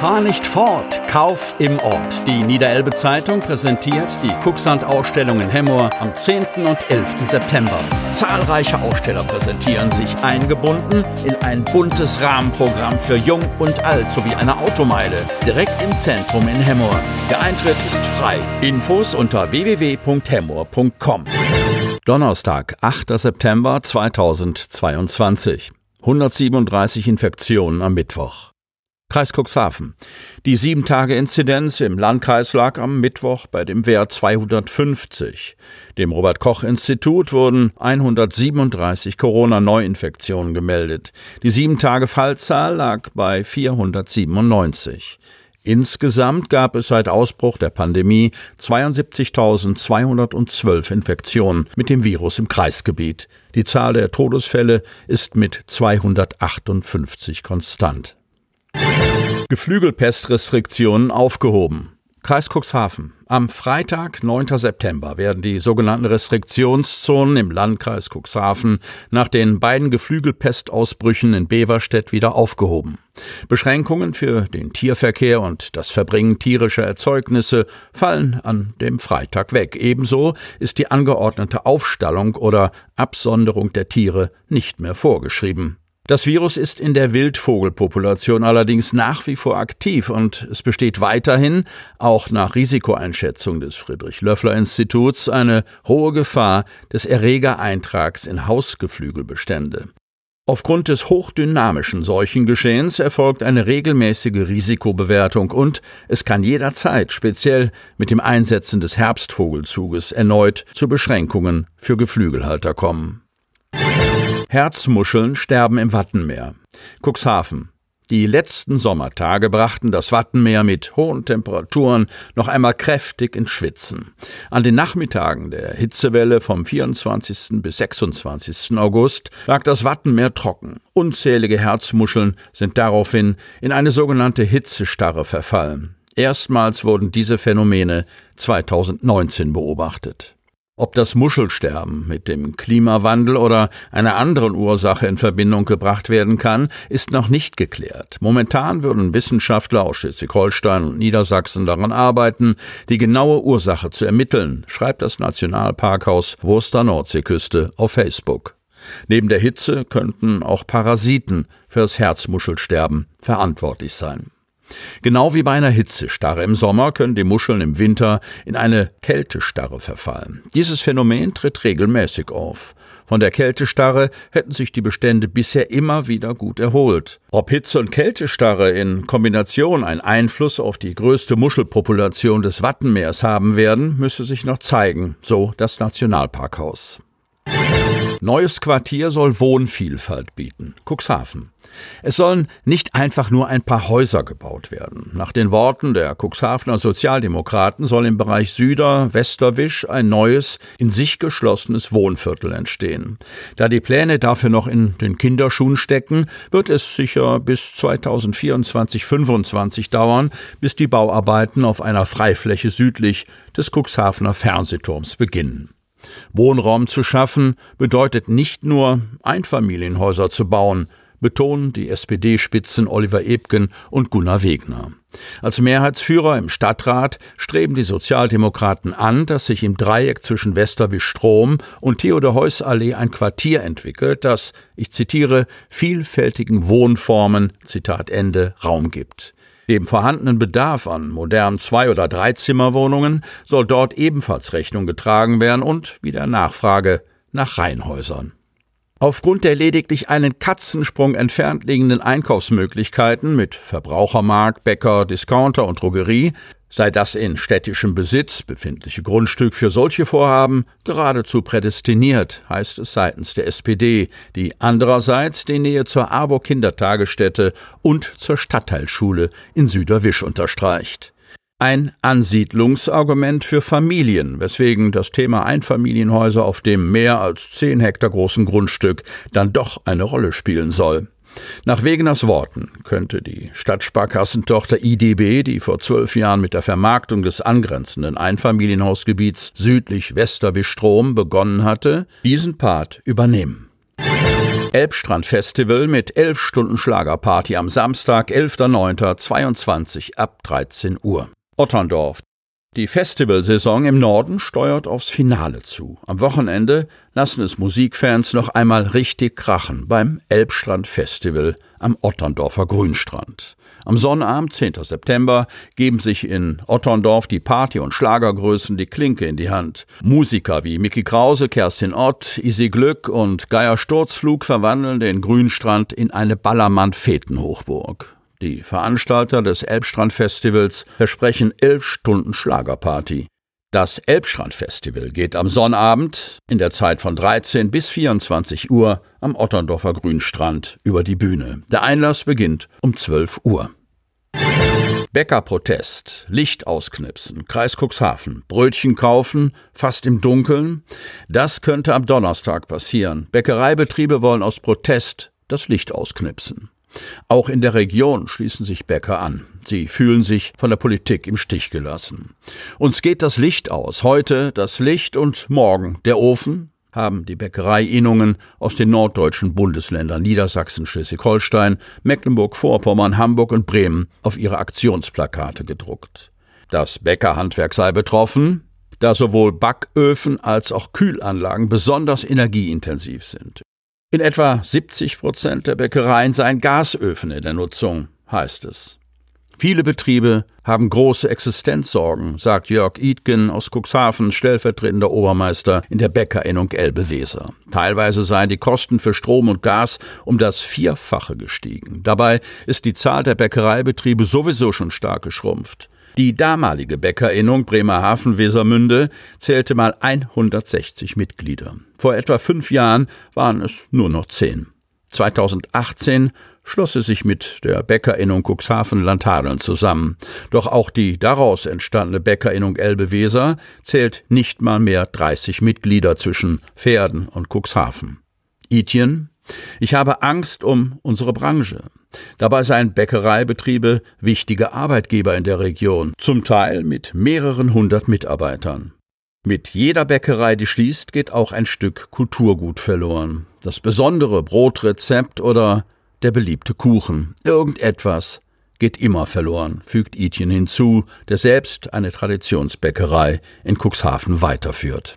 Fahr nicht fort, Kauf im Ort. Die Niederelbe Zeitung präsentiert die Kucksand-Ausstellung in Hemmoor am 10. und 11. September. Zahlreiche Aussteller präsentieren sich eingebunden in ein buntes Rahmenprogramm für Jung und Alt sowie eine Automeile direkt im Zentrum in Hemmoor. Der Eintritt ist frei. Infos unter www.hemmoor.com. Donnerstag, 8. September 2022. 137 Infektionen am Mittwoch. Kreis Cuxhaven. Die 7-Tage-Inzidenz im Landkreis lag am Mittwoch bei dem Wert 250. Dem Robert-Koch-Institut wurden 137 Corona-Neuinfektionen gemeldet. Die 7-Tage-Fallzahl lag bei 497. Insgesamt gab es seit Ausbruch der Pandemie 72.212 Infektionen mit dem Virus im Kreisgebiet. Die Zahl der Todesfälle ist mit 258 konstant. Geflügelpestrestriktionen aufgehoben. Kreis Cuxhaven. Am Freitag, 9. September, werden die sogenannten Restriktionszonen im Landkreis Cuxhaven nach den beiden Geflügelpestausbrüchen in Beverstedt wieder aufgehoben. Beschränkungen für den Tierverkehr und das Verbringen tierischer Erzeugnisse fallen an dem Freitag weg. Ebenso ist die angeordnete Aufstallung oder Absonderung der Tiere nicht mehr vorgeschrieben. Das Virus ist in der Wildvogelpopulation allerdings nach wie vor aktiv und es besteht weiterhin, auch nach Risikoeinschätzung des Friedrich-Löffler-Instituts, eine hohe Gefahr des Erregereintrags in Hausgeflügelbestände. Aufgrund des hochdynamischen Seuchengeschehens erfolgt eine regelmäßige Risikobewertung und es kann jederzeit, speziell mit dem Einsetzen des Herbstvogelzuges, erneut zu Beschränkungen für Geflügelhalter kommen. Herzmuscheln sterben im Wattenmeer. Cuxhaven. Die letzten Sommertage brachten das Wattenmeer mit hohen Temperaturen noch einmal kräftig ins Schwitzen. An den Nachmittagen der Hitzewelle vom 24. bis 26. August lag das Wattenmeer trocken. Unzählige Herzmuscheln sind daraufhin in eine sogenannte Hitzestarre verfallen. Erstmals wurden diese Phänomene 2019 beobachtet. Ob das Muschelsterben mit dem Klimawandel oder einer anderen Ursache in Verbindung gebracht werden kann, ist noch nicht geklärt. Momentan würden Wissenschaftler aus Schleswig-Holstein und Niedersachsen daran arbeiten, die genaue Ursache zu ermitteln, schreibt das Nationalparkhaus Wurster Nordseeküste auf Facebook. Neben der Hitze könnten auch Parasiten fürs Herzmuschelsterben verantwortlich sein. Genau wie bei einer Hitzestarre im Sommer können die Muscheln im Winter in eine Kältestarre verfallen. Dieses Phänomen tritt regelmäßig auf. Von der Kältestarre hätten sich die Bestände bisher immer wieder gut erholt. Ob Hitze und Kältestarre in Kombination einen Einfluss auf die größte Muschelpopulation des Wattenmeers haben werden, müsse sich noch zeigen, so das Nationalparkhaus. Neues Quartier soll Wohnvielfalt bieten. Cuxhaven. Es sollen nicht einfach nur ein paar Häuser gebaut werden. Nach den Worten der Cuxhavener Sozialdemokraten soll im Bereich Süder Westerwisch ein neues, in sich geschlossenes Wohnviertel entstehen. Da die Pläne dafür noch in den Kinderschuhen stecken, wird es sicher bis 2024-25 dauern, bis die Bauarbeiten auf einer Freifläche südlich des Cuxhavener Fernsehturms beginnen. Wohnraum zu schaffen bedeutet nicht nur Einfamilienhäuser zu bauen, betonen die SPD-Spitzen Oliver Ebgen und Gunnar Wegner. Als Mehrheitsführer im Stadtrat streben die Sozialdemokraten an, dass sich im Dreieck zwischen Westerwisch Strom und Theodor-Heuss-Allee ein Quartier entwickelt, das, ich zitiere, vielfältigen Wohnformen, Zitat Ende, Raum gibt. Dem vorhandenen Bedarf an modernen Zwei- oder Dreizimmerwohnungen soll dort ebenfalls Rechnung getragen werden und wieder Nachfrage nach Reihenhäusern. Aufgrund der lediglich einen Katzensprung entfernt liegenden Einkaufsmöglichkeiten mit Verbrauchermarkt, Bäcker, Discounter und Drogerie sei das in städtischem Besitz befindliche Grundstück für solche Vorhaben geradezu prädestiniert, heißt es seitens der SPD, die andererseits die Nähe zur AWO Kindertagesstätte und zur Stadtteilschule in Süderwisch unterstreicht. Ein Ansiedlungsargument für Familien, weswegen das Thema Einfamilienhäuser auf dem mehr als zehn Hektar großen Grundstück dann doch eine Rolle spielen soll. Nach Wegeners Worten könnte die Stadtsparkassentochter IDB, die vor zwölf Jahren mit der Vermarktung des angrenzenden Einfamilienhausgebiets südlich Westerwisch-Strom begonnen hatte, diesen Part übernehmen. Elbstrand-Festival mit elf Stunden Schlagerparty am Samstag, 11.09.22 ab 13 Uhr. Otterndorf, die Festivalsaison im Norden steuert aufs Finale zu. Am Wochenende lassen es Musikfans noch einmal richtig krachen beim Elbstrand Festival am Otterndorfer Grünstrand. Am Sonnabend, 10. September, geben sich in Otterndorf die Party- und Schlagergrößen die Klinke in die Hand. Musiker wie Mickey Krause, Kerstin Ott, Isi Glück und Geier Sturzflug verwandeln den Grünstrand in eine Ballermann-Fetenhochburg. Die Veranstalter des Elbstrand-Festivals versprechen elf Stunden Schlagerparty. Das Elbstrand-Festival geht am Sonnabend in der Zeit von 13 bis 24 Uhr am Otterndorfer Grünstrand über die Bühne. Der Einlass beginnt um 12 Uhr. Bäckerprotest, Licht ausknipsen, Kreis Cuxhaven, Brötchen kaufen, fast im Dunkeln. Das könnte am Donnerstag passieren. Bäckereibetriebe wollen aus Protest das Licht ausknipsen. Auch in der Region schließen sich Bäcker an. Sie fühlen sich von der Politik im Stich gelassen. Uns geht das Licht aus. Heute das Licht und morgen der Ofen, haben die Bäckereiinnungen aus den norddeutschen Bundesländern Niedersachsen, Schleswig-Holstein, Mecklenburg-Vorpommern, Hamburg und Bremen auf ihre Aktionsplakate gedruckt. Das Bäckerhandwerk sei betroffen, da sowohl Backöfen als auch Kühlanlagen besonders energieintensiv sind. In etwa 70 Prozent der Bäckereien seien Gasöfen in der Nutzung, heißt es. Viele Betriebe haben große Existenzsorgen, sagt Jörg Idgen aus Cuxhaven, stellvertretender Obermeister in der Bäckerinnung Elbe-Weser. Teilweise seien die Kosten für Strom und Gas um das Vierfache gestiegen. Dabei ist die Zahl der Bäckereibetriebe sowieso schon stark geschrumpft. Die damalige Bäckerinnung Bremerhaven-Wesermünde zählte mal 160 Mitglieder. Vor etwa fünf Jahren waren es nur noch zehn. 2018 schloss sie sich mit der Bäckerinnung Cuxhaven-Landhadeln zusammen. Doch auch die daraus entstandene Bäckerinnung Elbe-Weser zählt nicht mal mehr 30 Mitglieder zwischen Pferden und Cuxhaven. Itjen, ich habe Angst um unsere Branche. Dabei seien Bäckereibetriebe wichtige Arbeitgeber in der Region, zum Teil mit mehreren hundert Mitarbeitern. Mit jeder Bäckerei, die schließt, geht auch ein Stück Kulturgut verloren. Das besondere Brotrezept oder der beliebte Kuchen. Irgendetwas geht immer verloren, fügt Itchen hinzu, der selbst eine Traditionsbäckerei in Cuxhaven weiterführt.